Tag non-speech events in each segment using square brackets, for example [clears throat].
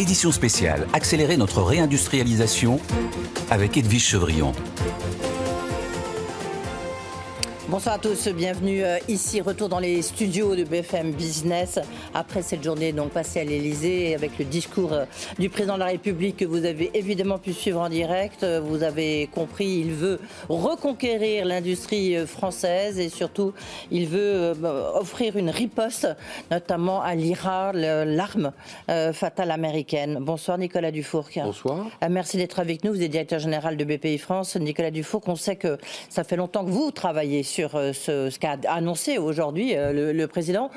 Édition spéciale, accélérer notre réindustrialisation avec Edwige Chevrillon. Bonsoir à tous, bienvenue euh, ici. Retour dans les studios de BFM Business après cette journée donc passée à l'Elysée avec le discours euh, du président de la République que vous avez évidemment pu suivre en direct. Euh, vous avez compris, il veut reconquérir l'industrie française et surtout il veut offrir une riposte notamment à l'IRA, l'arme fatale américaine. Bonsoir Nicolas Dufour. Bonsoir. Merci d'être avec nous. Vous êtes directeur général de BPI France. Nicolas Dufour, on sait que ça fait longtemps que vous travaillez sur sur euh, ce, qu'a annoncé aujourd'hui euh, le, président.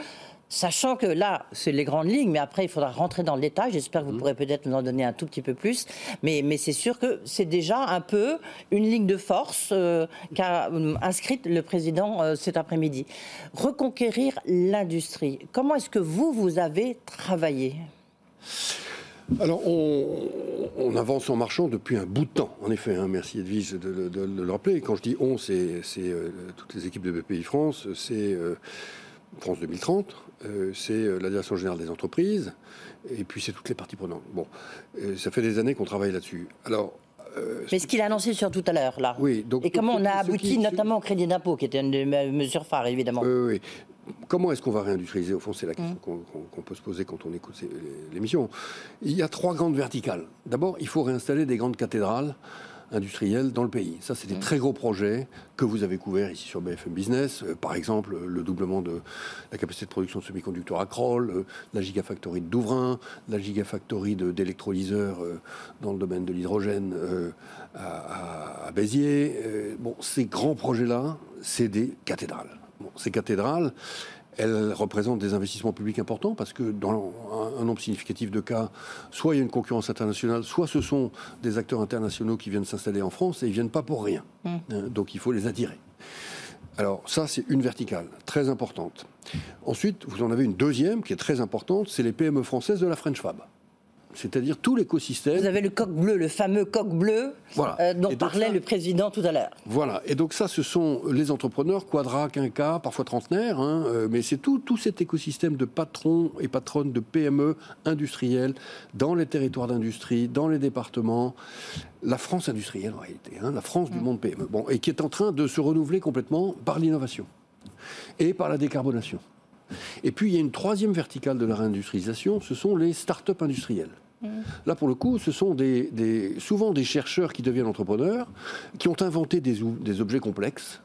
Sachant que là, c'est les grandes lignes, mais après, il faudra rentrer dans le détail. J'espère que vous mmh. pourrez peut-être nous en donner un tout petit peu plus. Mais, mais c'est sûr que c'est déjà un peu une ligne de force euh, qu'a inscrite le président cet après-midi. Reconquérir l'industrie. Comment est-ce que vous, vous avez travaillé? Alors, on, avance en marchant depuis un bout de temps, en effet. Hein, merci Edwige de, le rappeler. Quand je dis on, c'est euh, toutes les équipes de BPI France, c'est euh, France 2030, euh, c'est la Direction Générale des Entreprises, et puis c'est toutes les parties prenantes. Bon, ça fait des années qu'on travaille là-dessus. Alors, mais ce qu'il a annoncé sur tout à l'heure, là. Oui, donc, et comment on a abouti, notamment au crédit d'impôt, qui était une des mesures phares, évidemment. Oui, oui. Comment est-ce qu'on va réindustrialiser Au fond, c'est la question mm. qu'on peut se poser quand on écoute l'émission. Il y a trois grandes verticales. D'abord, il faut réinstaller des grandes cathédrales industrielles dans le pays. Ça, c'est des mm. très gros projets que vous avez couverts ici sur BFM Business. Euh, par exemple, le doublement de la capacité de production de semi-conducteurs à Kroll, euh, la gigafactory de Douvrin, la gigafactory d'électrolyseurs euh, dans le domaine de l'hydrogène à, à, Béziers. bon, ces grands projets-là, c'est des cathédrales ces cathédrales, elles représentent des investissements publics importants parce que dans un, nombre significatif de cas, soit il y a une concurrence internationale, soit ce sont des acteurs internationaux qui viennent s'installer en France et ils viennent pas pour rien. Mmh. Hein, donc il faut les attirer. Alors ça, c'est une verticale très importante. Ensuite, vous en avez une deuxième qui est très importante, c'est les PME françaises de la French Fab c'est-à-dire tout l'écosystème. Vous avez le coq bleu, le fameux coq bleu euh, dont parlait le président tout à l'heure. Voilà, et donc ça, ce sont les entrepreneurs, quadra, quinca, parfois trentenaires, hein, euh, mais c'est tout, tout cet écosystème de patrons et patronnes de PME industrielles dans les territoires d'industrie, dans les départements. La France industrielle, en réalité, hein, la France du mm. monde PME, bon, et qui est en train de se renouveler complètement par l'innovation et par la décarbonation. Et puis il y a une troisième verticale de la réindustrialisation, ce sont les start-up industrielles. Là, pour le coup, ce sont souvent des chercheurs qui deviennent entrepreneurs, qui ont inventé des, objets complexes,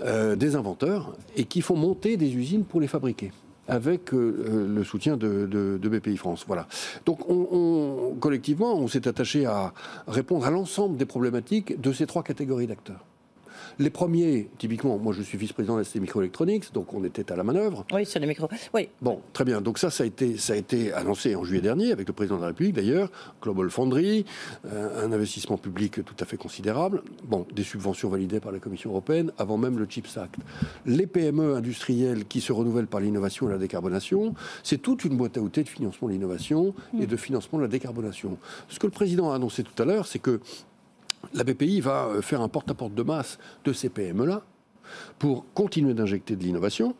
euh, des inventeurs, et qui font monter des usines pour les fabriquer avec euh, le soutien de, BPI France. Voilà. Donc, collectivement, on s'est attaché à répondre à l'ensemble des problématiques de ces trois catégories d'acteurs. Les premiers, typiquement, moi je suis vice-président de ST Microelectronics, donc on était à la manœuvre. Oui, sur les micros. Oui. Bon, très bien. Donc ça, ça a été, ça a été annoncé en juillet dernier avec le président de la République d'ailleurs, Global Foundry, euh, un investissement public tout à fait considérable. Bon, des subventions validées par la Commission européenne avant même le CHIPS Act. Les PME industrielles qui se renouvellent par l'innovation et la décarbonation, c'est toute une boîte à outils de financement de l'innovation et de financement de la décarbonation. Ce que le président a annoncé tout à l'heure, c'est que la BPI va euh, faire un porte-à-porte de masse de ces PME-là pour continuer d'injecter de l'innovation,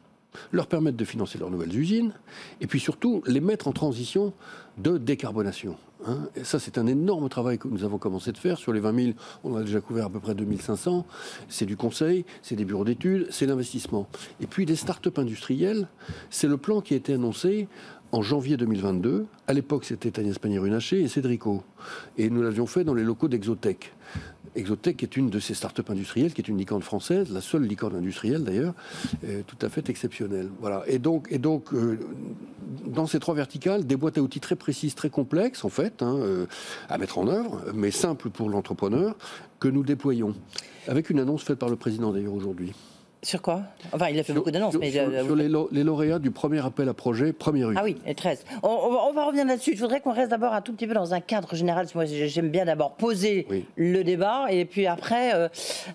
leur permettre de financer leurs nouvelles usines, et puis surtout les mettre en transition de décarbonation. Hein. Ça, c'est un énorme travail que nous avons commencé de faire. Sur les 20 000, on a déjà couvert à peu près 2500. C'est du conseil, c'est des bureaux d'études, c'est l'investissement. Et puis les start-up industrielles, c'est le plan qui a été annoncé en janvier 2022. À l'époque, c'était Agnès Pannier-Runacher et Cédrico. Et nous l'avions fait dans les locaux d'Exotech. Exotech est une de ces startups industrielles, qui est une licorne française, la seule licorne industrielle d'ailleurs, tout à fait exceptionnelle. Voilà. Et donc, et donc euh, dans ces trois verticales, des boîtes à outils très précises, très complexes en fait, hein, euh, à mettre en œuvre, mais simples pour l'entrepreneur, que nous déployons. Avec une annonce faite par le président d'ailleurs aujourd'hui. Sur quoi? Enfin, il a fait beaucoup d'annonces. mais sur, euh, les, lauréats du premier appel à projet, première rue. Ah oui, les 13. On, va revenir là-dessus. Je voudrais qu'on reste d'abord un tout petit peu dans un cadre général. Moi, j'aime bien d'abord poser le débat et puis après, euh,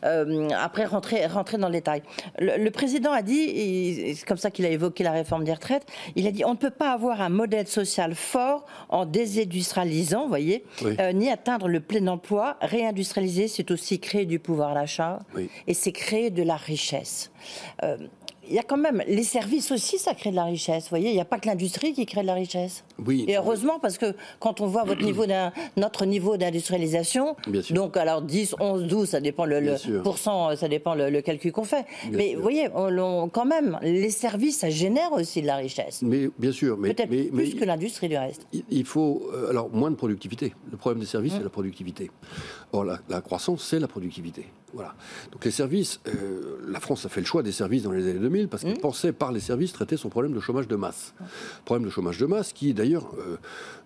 euh, après rentrer, rentrer dans le détail. Le, président a dit, c'est comme ça qu'il a évoqué la réforme des retraites, il a dit on ne peut pas avoir un modèle social fort en désindustrialisant, vous voyez, ni atteindre le plein emploi. Réindustrialiser, c'est aussi créer du pouvoir d'achat et c'est créer de la richesse. Euh, il y a quand même les services aussi, ça crée de la richesse. Vous voyez, il n'y a pas que l'industrie qui crée de la richesse. Oui. Et heureusement, parce que quand on voit votre [clears throat] niveau notre niveau d'industrialisation, donc alors 10, 11, 12, ça dépend le, pourcent, ça dépend le, calcul qu'on fait. mais vous voyez, on, quand même, les services, ça génère aussi de la richesse. Mais bien sûr, mais peut-être plus que l'industrie du reste. Il faut euh, alors moins de productivité. Le problème des services, c'est mmh. la productivité. Or, la, la croissance, c'est la productivité. Voilà. Donc les services, euh, la France a fait le choix des services dans les années 2000 parce qu'elle mmh. pensait par les services traiter son problème de chômage de masse. Problème de chômage de masse qui d'ailleurs euh,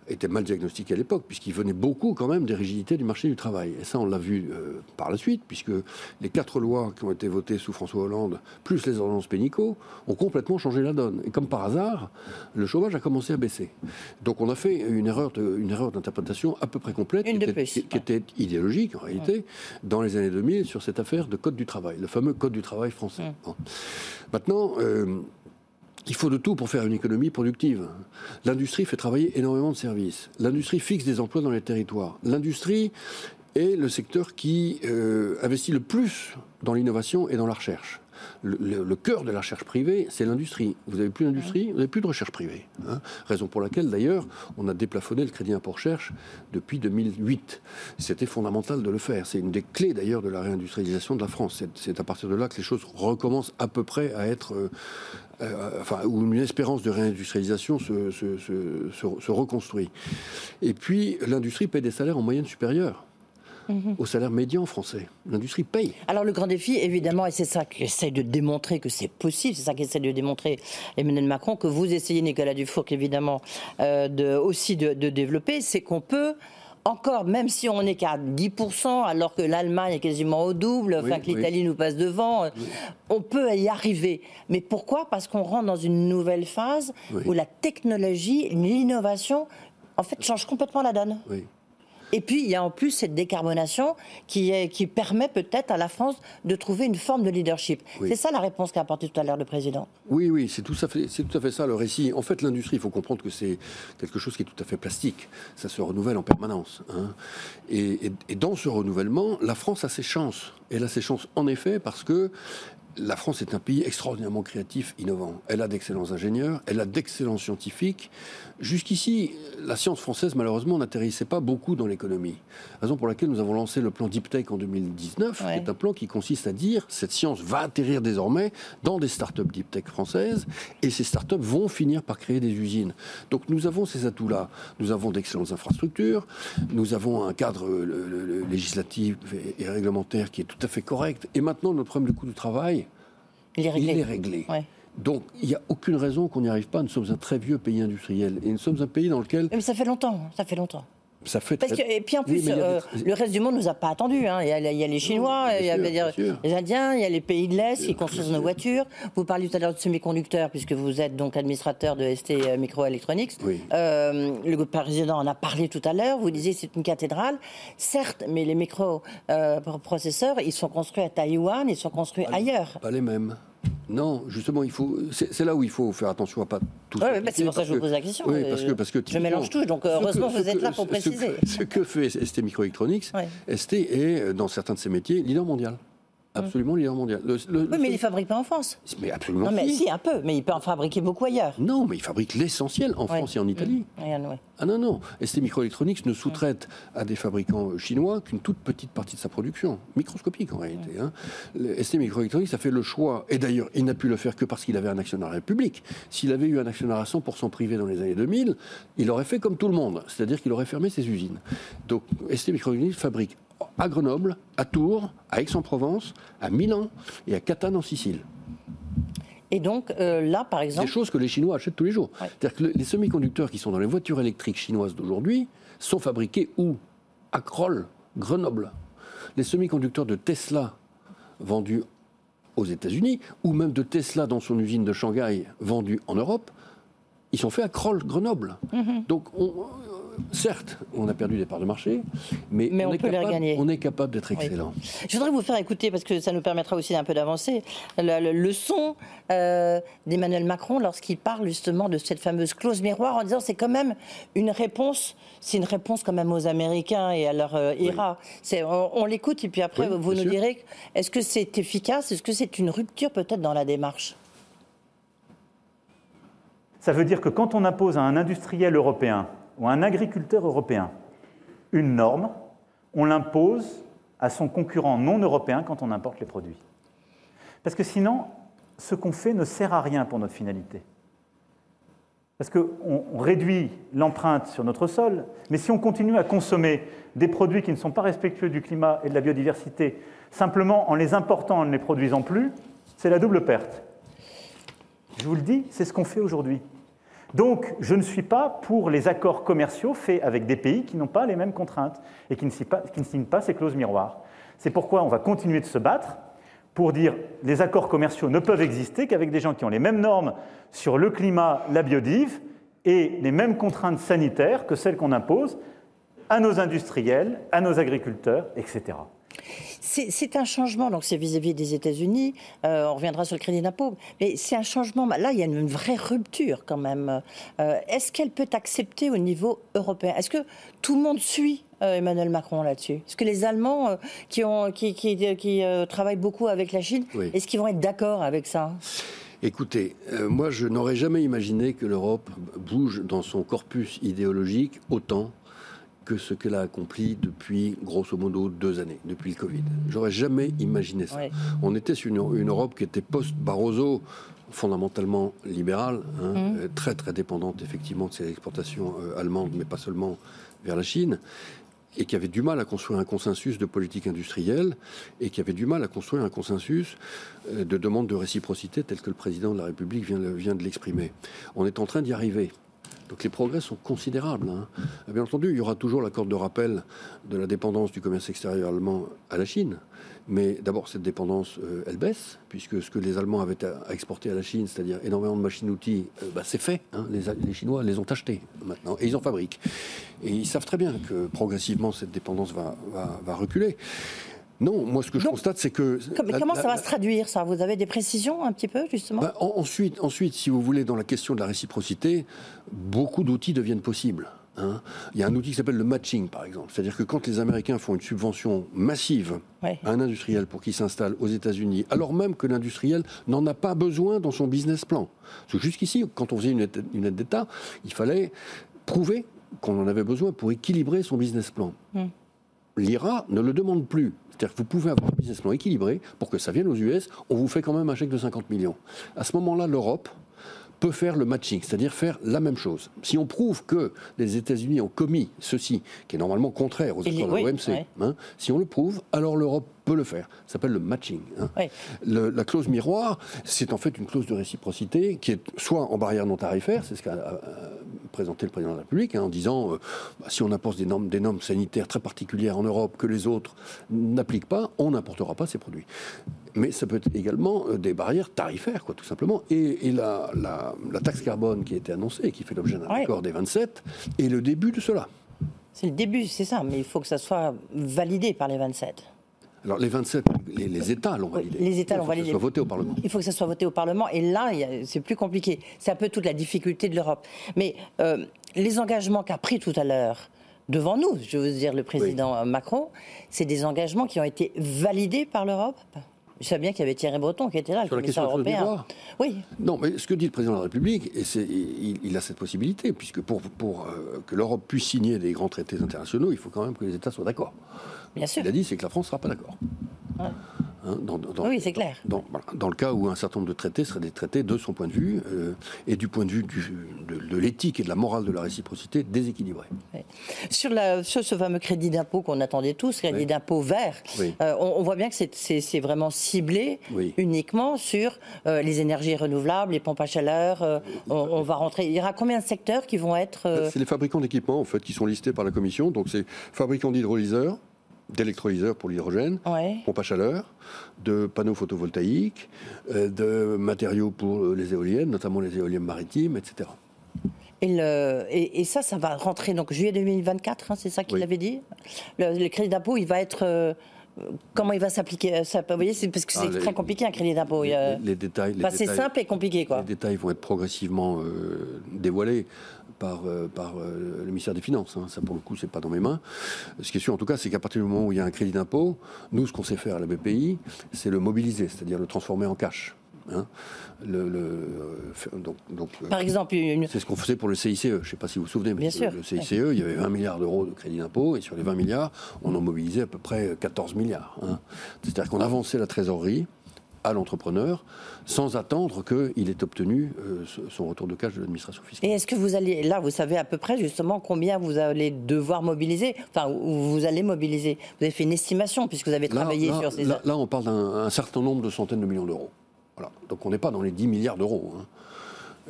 était mal diagnostiqué à l'époque puisqu'il venait beaucoup quand même des rigidités du marché du travail. Et ça on l'a vu euh, par la suite puisque les quatre lois qui ont été votées sous François Hollande plus les ordonnances pénicaux ont complètement changé la donne. Et comme par hasard, le chômage a commencé à baisser. Donc on a fait une erreur, une erreur d'interprétation à peu près complète qui était, qui, était, idéologique en réalité dans les années 2000 sur cette affaire de code du travail, le fameux code du travail français. Maintenant, euh, il faut de tout pour faire une économie productive. L'industrie fait travailler énormément de services. L'industrie fixe des emplois dans les territoires. L'industrie est le secteur qui euh, investit le plus dans l'innovation et dans la recherche le, cœur de la recherche privée, c'est l'industrie. Vous n'avez plus d'industrie, vous n'avez plus de recherche privée. Hein. Raison pour laquelle, d'ailleurs, on a déplafonné le crédit impôt recherche depuis 2008. C'était fondamental de le faire. C'est une des clés, d'ailleurs, de la réindustrialisation de la France. C'est à partir de là que les choses recommencent à peu près à être... Euh, euh, enfin, où une espérance de réindustrialisation se, se reconstruit. Et puis, l'industrie paie des salaires en moyenne supérieure au salaire médian français. L'industrie paye. Alors le grand défi, évidemment, et c'est ça qu'essaie de démontrer que c'est possible, c'est ça qu'essaie de démontrer Emmanuel Macron, que vous essayez, Nicolas Dufour, évidemment, euh, de, aussi de, développer, c'est qu'on peut encore, même si on n'est qu'à 10%, alors que l'Allemagne est quasiment au double, enfin que l'Italie nous passe devant, on peut y arriver. Mais pourquoi? Parce qu'on rentre dans une nouvelle phase où la technologie, l'innovation, en fait, change complètement la donne. Et puis, il y a en plus cette décarbonation qui, est, qui permet peut-être à la France de trouver une forme de leadership. C'est ça la réponse qu'a apportée tout à l'heure le président. Oui, oui, c'est tout, à fait, tout à fait ça le récit. En fait, l'industrie, il faut comprendre que c'est quelque chose qui est tout à fait plastique. Ça se renouvelle en permanence. Hein. Et, et dans ce renouvellement, la France a ses chances. Elle a ses chances, en effet, parce que la France est un pays extraordinairement créatif, innovant. Elle a d'excellents ingénieurs, elle a d'excellents scientifiques. Jusqu'ici, la science française, malheureusement, n'atterrissait pas beaucoup dans l'économie. Raison pour laquelle nous avons lancé le plan Deep Tech en 2019, qui est un plan qui consiste à dire cette science va atterrir désormais dans des startups Deep Tech françaises, et ces startups vont finir par créer des usines. Donc nous avons ces atouts-là. Nous avons d'excellentes infrastructures, nous avons un cadre législatif et, réglementaire qui est tout à fait correct, et maintenant notre problème de coût du travail, il est réglé. Donc, il n'y a aucune raison qu'on n'y arrive pas. Nous sommes un très vieux pays industriel. Et nous sommes un pays dans lequel... Mais ça fait longtemps, ça fait longtemps. Ça fait Parce que, et puis en plus, euh, le reste du monde ne nous a pas attendu. Hein. Il, y a, les Chinois, il y a les Indiens, il y a les pays de l'Est qui construisent nos voitures. Vous parliez tout à l'heure de semi-conducteurs, puisque vous êtes donc administrateur de ST euh, Microelectronics. Euh, le président en a parlé tout à l'heure. Vous disiez c'est une cathédrale. Certes, mais les microprocesseurs, ils sont construits à Taïwan, ils sont construits ailleurs. Pas les mêmes. Non, justement, il faut. C'est là où il faut faire attention à pas tout. Oui, c'est pour ça que je vous pose la question. Oui, parce que, parce que je mélange tout, donc heureusement vous êtes là pour préciser. Ce que, fait ST Microelectronics, ST est dans certains de ses métiers leader mondial. Absolument leader mondial. oui, mais il ne fabrique pas en France. Mais absolument. Non, mais si. un peu, mais il peut en fabriquer beaucoup ailleurs. Non, mais il fabrique l'essentiel en France et en Italie. Mmh. Ah non, non. ST Microelectronics ne sous-traite à des fabricants chinois qu'une toute petite partie de sa production, microscopique en réalité. Hein. ST Microelectronics a fait le choix, et d'ailleurs, il n'a pu le faire que parce qu'il avait un actionnaire public. S'il avait eu un actionnaire à 100% privé dans les années 2000, il aurait fait comme tout le monde, c'est-à-dire qu'il aurait fermé ses usines. Donc ST Microelectronics fabrique à Grenoble, à Tours, à Aix-en-Provence, à Milan et à Catane en Sicile. Et donc euh, là, par exemple. Des choses que les Chinois achètent tous les jours. C'est-à-dire que les semi-conducteurs qui sont dans les voitures électriques chinoises d'aujourd'hui sont fabriqués où? À Kroll, Grenoble. Les semi-conducteurs de Tesla vendus aux États-Unis, ou même de Tesla dans son usine de Shanghai vendus en Europe, ils sont faits à Kroll, Grenoble. Mhm. Donc on, certes, on a perdu des parts de marché, mais, on, est capable, on, est capable, d'être excellent. Je voudrais vous faire écouter, parce que ça nous permettra aussi d'un peu d'avancer, le, son euh, d'Emmanuel Macron lorsqu'il parle justement de cette fameuse clause miroir en disant c'est quand même une réponse, c'est une réponse quand même aux Américains et à leur euh, IRA. On, l'écoute et puis après vous nous direz est-ce que c'est efficace, est-ce que c'est une rupture peut-être dans la démarche? Ça veut dire que quand on impose à un industriel européen ou à un agriculteur européen une norme, on l'impose à son concurrent non européen quand on importe les produits. Parce que sinon, ce qu'on fait ne sert à rien pour notre finalité. Parce qu'on réduit l'empreinte sur notre sol, mais si on continue à consommer des produits qui ne sont pas respectueux du climat et de la biodiversité, simplement en les important, en ne les produisant plus, c'est la double perte. Je vous le dis, c'est ce qu'on fait aujourd'hui. Donc, je ne suis pas pour les accords commerciaux faits avec des pays qui n'ont pas les mêmes contraintes et qui ne, signent pas, ces clauses miroirs. C'est pourquoi on va continuer de se battre pour dire les accords commerciaux ne peuvent exister qu'avec des gens qui ont les mêmes normes sur le climat, la biodive et les mêmes contraintes sanitaires que celles qu'on impose à nos industriels, à nos agriculteurs, etc. C'est un changement, donc c'est vis-à-vis des États-Unis, euh, on reviendra sur le crédit d'impôt, mais c'est un changement, là il y a une vraie rupture quand même. Euh, est-ce qu'elle peut accepter au niveau européen? Est-ce que tout le monde suit euh, Emmanuel Macron là-dessus? Est-ce que les Allemands qui, ont, qui, qui, travaillent beaucoup avec la Chine, est-ce qu'ils vont être d'accord avec ça? Écoutez, moi je n'aurais jamais imaginé que l'Europe bouge dans son corpus idéologique autant que ce qu'elle a accompli depuis, grosso modo, deux années, depuis le Covid. J'aurais jamais imaginé ça. On était sur une, Europe qui était post-Barroso, fondamentalement libérale, hein, mmh. euh, très très dépendante effectivement de ses exportations euh, allemandes, mais pas seulement vers la Chine, et qui avait du mal à construire un consensus de politique industrielle, et qui avait du mal à construire un consensus euh, de demande de réciprocité tel que le président de la République vient de l'exprimer. On est en train d'y arriver. Donc les progrès sont considérables. Hein. Bien entendu, il y aura toujours l'accord de rappel de la dépendance du commerce extérieur allemand à la Chine. Mais d'abord, cette dépendance, euh, elle baisse, puisque ce que les Allemands avaient à, exporter à la Chine, c'est-à-dire énormément de machines-outils, euh, bah, c'est fait. Hein. Les, Chinois les ont achetés maintenant, et ils en fabriquent. Et ils savent très bien que progressivement, cette dépendance va reculer. Non, moi ce que je constate, c'est que. Mais comment ça va se traduire, ça? Vous avez des précisions un petit peu, justement? Bah, ensuite, ensuite, si vous voulez, dans la question de la réciprocité, beaucoup d'outils deviennent possibles. Hein. Il y a un outil qui s'appelle le matching, par exemple. C'est-à-dire que quand les Américains font une subvention massive à un industriel pour qu'il s'installe aux États-Unis, alors même que l'industriel n'en a pas besoin dans son business plan. Parce que jusqu'ici, quand on faisait une aide d'État, il fallait prouver qu'on en avait besoin pour équilibrer son business plan. Hmm. L'IRA ne le demande plus. C'est-à-dire que vous pouvez avoir un business plan équilibré pour que ça vienne aux US, on vous fait quand même un chèque de 50 millions. À ce moment-là, l'Europe peut faire le matching, c'est-à-dire faire la même chose. Si on prouve que les États-Unis ont commis ceci, qui est normalement contraire aux accords de l'OMC, hein, si on le prouve, alors l'Europe peut le faire. Ça s'appelle le matching. Hein. la clause miroir, c'est en fait une clause de réciprocité qui est soit en barrière non tarifaire, c'est ce qu'a euh, présenté le président de la République, hein, en disant euh, bah, si on impose des normes, des normes sanitaires très particulières en Europe que les autres n'appliquent pas, on n'importera pas ces produits. Mais ça peut être également euh, des barrières tarifaires, quoi, tout simplement. Et, la, taxe carbone qui a été annoncée et qui fait l'objet d'un accord des 27 est le début de cela. C'est le début, c'est ça, mais il faut que ça soit validé par les 27. Alors les 27, les, États l'ont validé. Les États l'ont validé. Il faut que ça soit voté au Parlement. Il faut que ça soit voté au Parlement. Et là, c'est plus compliqué. C'est un peu toute la difficulté de l'Europe. Mais euh, les engagements qu'a pris tout à l'heure devant nous, je veux dire le président Macron, c'est des engagements qui ont été validés par l'Europe? Je sais bien qu'il y avait Thierry Breton qui était là, Sur le commissaire européen. Oui. Non, mais ce que dit le président de la République, et il, il, a cette possibilité, puisque pour, pour euh, que l'Europe puisse signer des grands traités internationaux, il faut quand même que les États soient d'accord. Bien sûr. Il a dit, c'est que la France ne sera pas d'accord. Hein, oui, c'est clair. Dans, le cas où un certain nombre de traités seraient des traités de son point de vue euh, et du point de vue de, l'éthique et de la morale de la réciprocité déséquilibrés. Sur, la, sur ce fameux crédit d'impôt qu'on attendait tous, crédit d'impôt vert, euh, on, voit bien que c'est vraiment ciblé uniquement sur euh, les énergies renouvelables, les pompes à chaleur. On, va rentrer. Il y aura combien de secteurs qui vont être. C'est les fabricants d'équipements en fait qui sont listés par la Commission. Donc c'est fabricants d'hydrolyseurs d'électrolyseurs pour l'hydrogène, pompe à chaleur, de panneaux photovoltaïques, euh, de matériaux pour les éoliennes, notamment les éoliennes maritimes, etc. Et, et, ça, ça va rentrer donc juillet 2024, hein, c'est ça qu'il avait dit? Le, crédit d'impôt, il va être euh, comment il va s'appliquer ça? Vous voyez, c'est parce que c'est ah, très compliqué un crédit d'impôt. Les, détails. c'est simple et compliqué, quoi. Les détails vont être progressivement euh, dévoilés par, euh, par euh, le ministère des Finances. Hein. Ça, pour le coup, c'est pas dans mes mains. Ce qui est sûr, en tout cas, c'est qu'à partir du moment où il y a un crédit d'impôt, nous, ce qu'on sait faire à la BPI, c'est le mobiliser, c'est-à-dire le transformer en cash. hein. Le, le- euh, donc, donc, Par exemple, une- c'est ce qu'on faisait pour le CICE. Je ne sais pas si vous vous souvenez, mais Bien le CICE, il y avait 20 milliards d'euros de crédit d'impôt, et sur les 20 milliards, on en mobilisait à peu près 14 milliards. hein. C'est-à-dire qu'on avançait la trésorerie à l'entrepreneur sans attendre qu'il ait obtenu euh, son retour de cash de l'administration fiscale. Et est-ce que vous allez, là, vous savez à peu près justement combien vous allez devoir mobiliser, enfin, où vous allez mobiliser? Vous avez fait une estimation puisque vous avez travaillé là- sur ces. là- là, on parle d'un un certain nombre de centaines de millions d'euros. Voilà. Donc on n'est pas dans les 10 milliards d'euros. hein.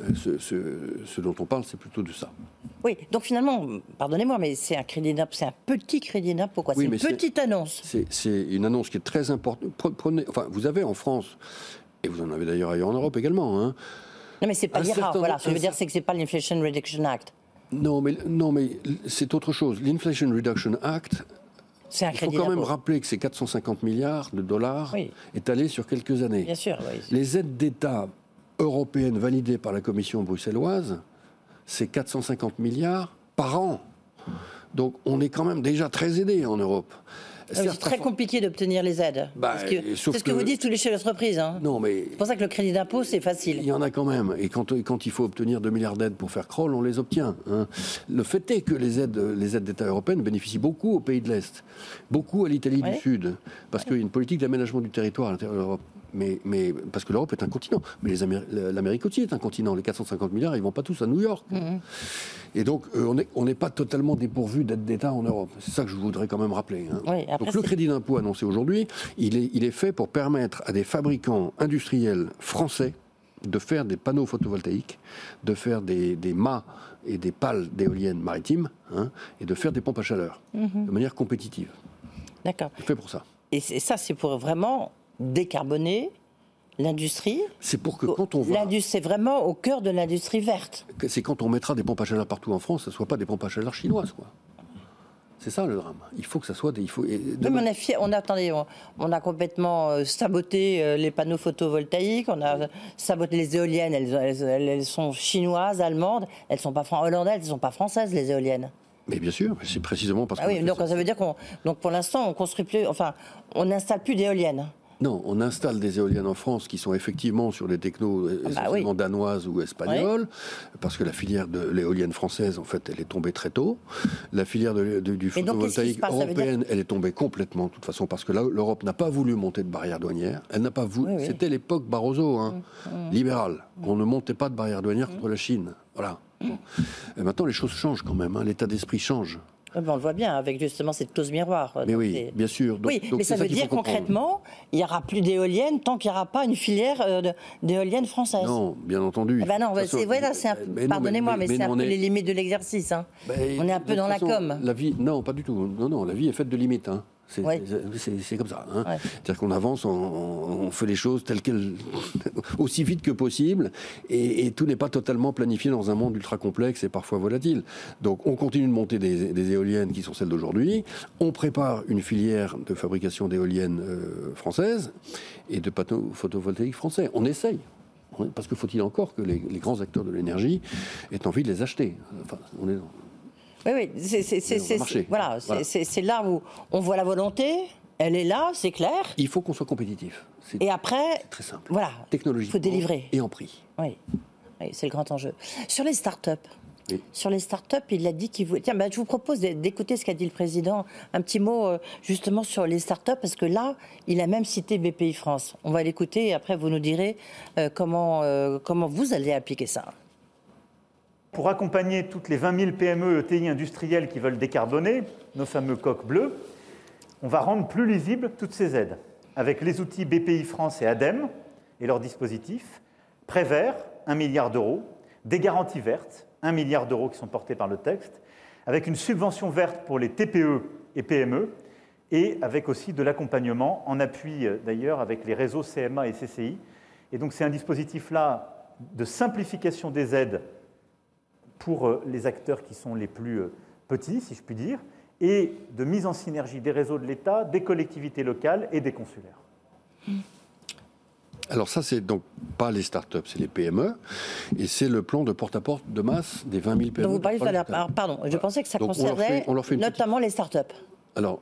Euh, Ce, ce- ce dont on parle, c'est plutôt de ça. Oui, donc finalement, pardonnez-moi, mais c'est un crédit d'impôt, c'est un petit crédit d'impôt, quoi. Oui, c'est une petite annonce. C'est- une annonce qui est très importante. Prenez, enfin, vous avez en France, et vous en avez d'ailleurs ailleurs en Europe également, hein, Non, mais c'est pas l'IRA. Voilà, ce que je veux dire, c'est que c'est pas l'Inflation Reduction Act. Non, mais, non, mais c'est autre chose. L'Inflation Reduction Act, un il faut quand même rappeler que ces 450 milliards de dollars Oui. étalés sur quelques années. Bien sûr, oui. Les aides d'État européennes validées par la Commission bruxelloise, c'est 450 milliards par an. Donc on est quand même déjà très aidé en Europe. Ah C'est très compliqué d'obtenir les aides. Bah, c'est ce que, que- vous dites tous les chefs d'entreprise. Hein. Non, mais C'est pour ça que le crédit d'impôt, c'est Il facile. y en a quand même. Et quand, quand il faut obtenir 2 milliards d'aides pour faire crawl, on les obtient. hein. Le fait est que les aides, les aides d'État européennes bénéficient beaucoup aux pays de l'Est, beaucoup à l'Italie Ouais. du Sud, parce qu'il y a une politique d'aménagement du territoire à l'intérieur de l'Europe. Mais, mais parce que l'Europe est un continent. Mais l'Amérique aussi est un continent. Les 450 milliards, ils vont pas tous à New York. Mhm. Et donc, euh, on n'est on pas totalement dépourvu d'aides d'État en Europe. C'est ça que je voudrais quand même rappeler. hein. Oui, après, donc, le crédit d'impôt annoncé aujourd'hui, il est, il est fait pour permettre à des fabricants industriels français de faire des panneaux photovoltaïques, de faire des, des mâts et des pales d'éoliennes maritimes, hein, et de faire des pompes à chaleur, Mhm. de manière compétitive. D'accord. Fait pour ça. Et ça, c'est pour vraiment décarboner l'industrie. C'est pour que quand on va, c'est vraiment au cœur de l'industrie verte. que c'est quand on mettra des pompes à chaleur partout en France, ce ne soit pas des pompes à chaleur chinoises, quoi. C'est ça le drame. Il faut que ça soit des. Il faut, et Oui, mais on a, fier- on a, attendez, on, on a complètement euh, saboté euh, les panneaux photovoltaïques, on a saboté les éoliennes, elles, elles- elles- elles sont chinoises, allemandes, elles sont pas fran- hollandaises, elles sont pas françaises les éoliennes. Mais bien sûr, c'est précisément parce Ah qu'on a oui, donc ça. ça veut dire qu'on, donc pour l'instant, on construit plus, enfin, on n'installe plus d'éoliennes. Non, on installe des éoliennes en France qui sont effectivement sur des technos bah essentiellement oui. danoises ou espagnoles, parce que la filière de l'éolienne française, en fait, elle est tombée très tôt. La filière de- de- du photovoltaïque passe dire- européenne, elle est tombée complètement, de toute façon, parce que là, l'Europe n'a pas voulu monter de barrière douanière. Elle n'a pas voulu. Oui. C'était l'époque Barroso, hein, libérale. On ne montait pas de barrière douanière contre la Chine. Voilà. Bon. Et maintenant, les choses changent quand même. hein. L'état d'esprit change. On le voit bien avec justement cette clause miroir. Mais Donc, oui, bien sûr. Donc- oui, donc mais ça veut dire concrètement, il n'y aura plus d'éoliennes tant qu'il n'y aura pas une filière euh, d'éoliennes françaises. Non, bien entendu. Eh ben non, c'est voilà, c'est un mais non, pardonnez-moi, mais, mais c'est un peu est- les limites de l'exercice. hein. Ben, on est un peu dans la com. La vie, non, pas du tout. Non, non, la vie est faite de limites. hein. C'est Ouais. c'est- comme ça. hein. Ouais. C'est-à-dire qu'on avance, on, on fait les choses telles qu'elles, [laughs] aussi vite que possible, et, et tout n'est pas totalement planifié dans un monde ultra complexe et parfois volatile. Donc, on continue de monter des, des éoliennes qui sont celles d'aujourd'hui. On prépare une filière de fabrication d'éoliennes euh, françaises et de panneaux photovoltaïques français. On essaye. Parce que faut-il encore que les, les grands acteurs de l'énergie aient envie de les acheter? Enfin, on est Oui, oui, c'est- voilà, Voilà. là où on voit la volonté, elle est là, c'est clair. Il faut qu'on soit compétitif. Et après, très simple. voilà, Technologie. il faut délivrer. Et en prix. Oui, Oui, c'est le grand enjeu. Sur les start-up, Oui. sur les start-up, il a dit qu'il voulait. Tiens, bah, je vous propose d'é- d'écouter ce qu'a dit le président. Un petit mot euh, justement sur les start-up, parce que là, il a même cité BPI France. On va l'écouter et après vous nous direz euh, comment, euh, comment vous allez appliquer ça. Pour accompagner toutes les 20 000 PME et ETI industrielles qui veulent décarboner, nos fameux coques bleues, on va rendre plus lisibles toutes ces aides avec les outils BPI France et ADEME et leurs dispositifs. Prêt vert, 1 milliard d'euros. Des garanties vertes, 1 milliard d'euros qui sont portés par le texte. Avec une subvention verte pour les TPE et PME. Et avec aussi de l'accompagnement en appui euh, d'ailleurs avec les réseaux CMA et CCI. Et donc c'est un dispositif-là de simplification des aides pour euh, les acteurs qui sont les plus euh, petits, si je puis dire, et de mise en synergie des réseaux de l'État, des collectivités locales et des consulaires. Alors ça, c'est donc pas les startups, c'est les PME. Et c'est le plan de porte-à-porte de masse des 20 000 PME. Donc vous parlez de Alors, pardon, je pensais que ça Donc, on leur concernait fait- on leur fait une petite- notamment les start-up. Alors,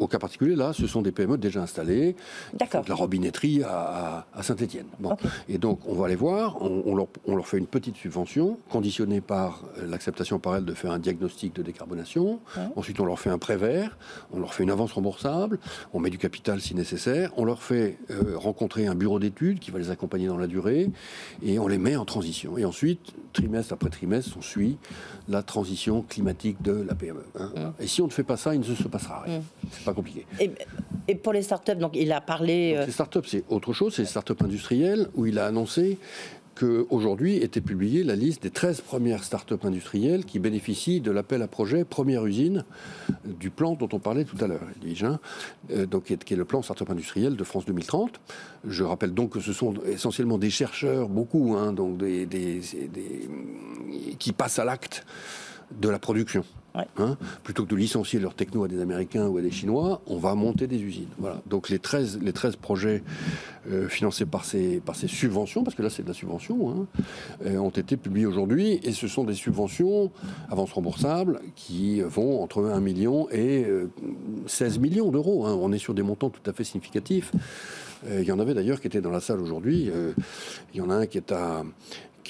au cas particulier, là, ce sont des PME déjà installées. D'accord. De la robinetterie à, Saint-Etienne. Bon. Et donc, on va les voir, on, leur, on, leur, fait une petite subvention, conditionnée par l'acceptation par elles de faire un diagnostic de décarbonation. Ensuite, on leur fait un prêt vert, on leur fait une avance remboursable, on met du capital si nécessaire, on leur fait euh, rencontrer un bureau d'études qui va les accompagner dans la durée, et on les met en transition. Et ensuite, trimestre après trimestre, on suit la transition climatique de la PME. Hein. Et si on ne fait pas ça, il ne se passera rien. C'est compliqué. Et, pour les startups, donc il a parlé. Euh, les startups, c'est autre chose, c'est les startups industrielles où il a annoncé qu'aujourd'hui était publiée la liste des 13 premières start-up industrielles qui bénéficient de l'appel à projet première usine du plan dont on parlait tout à l'heure, euh, donc qui est, le plan start-up industriel de France 2030. Je rappelle donc que ce sont essentiellement des chercheurs, beaucoup, hein, donc des, qui passent à l'acte de la production. Hein, plutôt que de licencier leur techno à des Américains ou à des Chinois, on va monter des usines. Voilà. Donc les 13, les 13 projets euh, financés par ces, par ces subventions, parce que là c'est de la subvention, hein, euh, ont été publiés aujourd'hui et ce sont des subventions avances remboursables qui vont entre 1 million et 16 euh, millions d'euros. Hein. On est sur des montants tout à fait significatifs. Il y en avait d'ailleurs qui étaient dans la salle aujourd'hui. Il y en a un qui est à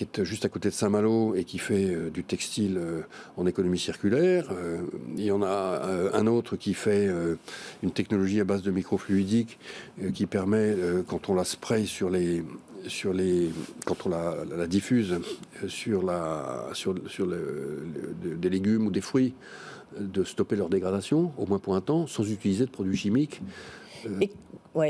qui est juste à côté de Saint-Malo et qui fait euh, du textile euh, en économie circulaire. Euh, il y en a un autre qui fait une technologie à base de microfluidique qui permet, quand on la spray sur les sur les quand on la, diffuse sur la sur, sur des légumes ou des fruits de stopper leur dégradation au moins pour un temps sans utiliser de produits chimiques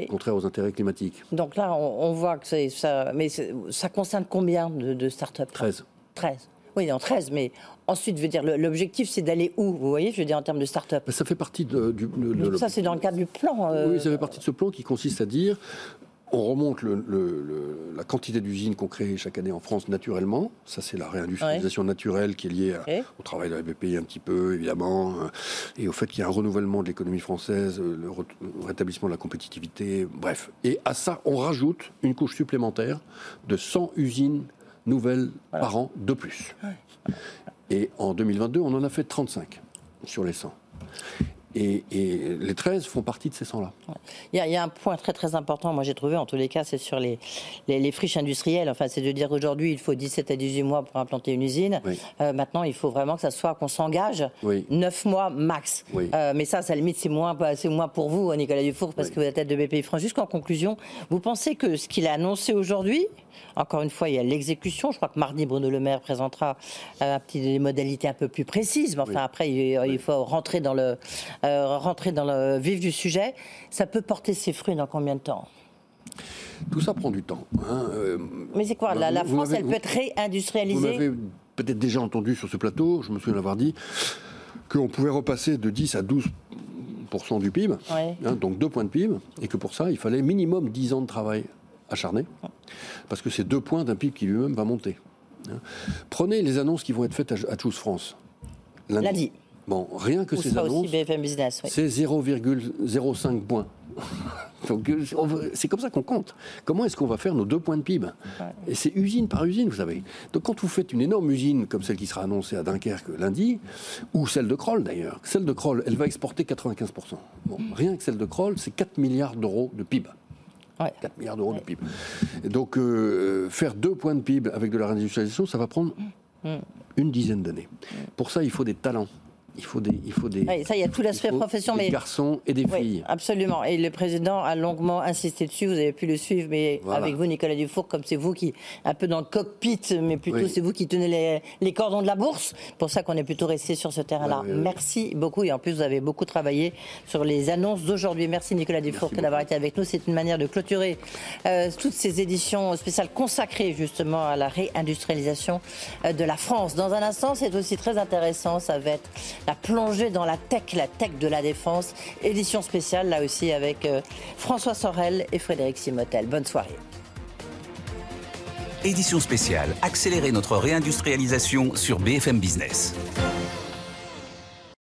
contraire aux intérêts climatiques. Donc là, on, voit que c'est ça. Mais ça concerne combien de, de start-up 13. 13. Oui, en 13, mais ensuite, je veux dire, l'objectif, c'est d'aller où Vous voyez, je veux dire, en termes de start-up. Ça fait partie de, du. ça, c'est dans le cadre du plan. Euh, oui, ça fait partie de ce plan qui consiste à dire on remonte la quantité d'usines qu'on crée chaque année en France naturellement. Ça, c'est la réindustrialisation naturelle qui est liée au travail de la BPI un petit peu, évidemment, euh, et au fait qu'il y a un renouvellement de l'économie française, euh, le, rétablissement de la compétitivité, bref. Et à ça, on rajoute une couche supplémentaire de 100 usines nouvelles par an de plus. Et en 2022, on en a fait 35 sur les 100. Et, les 13 font partie de ces 100-là. Il, y a un point très très important, moi j'ai trouvé en tous les cas, c'est sur les, les, friches industrielles. Enfin, c'est de dire aujourd'hui il faut 17 à 18 mois pour implanter une usine. Euh, maintenant, il faut vraiment que ça soit qu'on s'engage 9 mois max. Euh, mais ça, ça limite, c'est moins, c'est moins pour vous, Nicolas Dufour, parce que vous êtes tête de BPI France. Jusqu'en conclusion, vous pensez que ce qu'il a annoncé aujourd'hui, encore une fois, il y a l'exécution. Je crois que mardi, Bruno Le Maire présentera euh, un petit, des modalités un peu plus précises. Mais enfin, après, il, faut rentrer dans, le, euh, rentrer dans le vif du sujet. Ça peut porter ses fruits dans combien de temps? Tout ça prend du temps. Hein, euh, mais c'est quoi La, France, elle peut être réindustrialisée? Vous m'avez peut-être déjà entendu sur ce plateau, je me souviens d'avoir dit, qu'on pouvait repasser de 10 à 12 du PIB, hein, donc deux points de PIB, et que pour ça, il fallait minimum 10 ans de travail acharné, parce que c'est deux points d'un PIB qui lui-même va monter. Hein. Prenez les annonces qui vont être faites à, Choose France. Lundi. Bon, rien que ces annonces, c'est 0,05 points. [laughs] Donc euh, c'est comme ça qu'on compte. Comment est-ce qu'on va faire nos deux points de PIB Et c'est usine par usine, vous savez. Donc quand vous faites une énorme usine comme celle qui sera annoncée à Dunkerque lundi, ou celle de Kroll d'ailleurs, celle de Kroll, elle va exporter 95%. Bon, rien que celle de Kroll, c'est 4 milliards d'euros de PIB. 4 milliards d'euros de PIB. Et donc, euh, faire deux points de PIB avec de la réindustrialisation, ça va prendre mm. une dizaine d'années. Pour ça, il faut des talents il faut des, il faut des. ça, il y a tout l'aspect profession, des garçons et des filles. absolument. Et le président a longuement insisté dessus. Vous avez pu le suivre, mais avec vous, Nicolas Dufour, comme c'est vous qui, un peu dans le cockpit, mais plutôt c'est vous qui tenez les, les, cordons de la bourse. Pour ça qu'on est plutôt resté sur ce terrain-là. Merci beaucoup. Et en plus, vous avez beaucoup travaillé sur les annonces d'aujourd'hui. Merci Nicolas Dufour d'avoir été avec nous. C'est une manière de clôturer euh, toutes ces éditions spéciales consacrées justement à la réindustrialisation euh, de la France. Dans un instant, c'est aussi très intéressant. Ça va être la dans la tech, la tech de la défense. Édition spéciale, là aussi, avec euh, François Sorel et Frédéric Simotel. Bonne soirée. Édition spéciale, accélérer notre réindustrialisation sur BFM Business.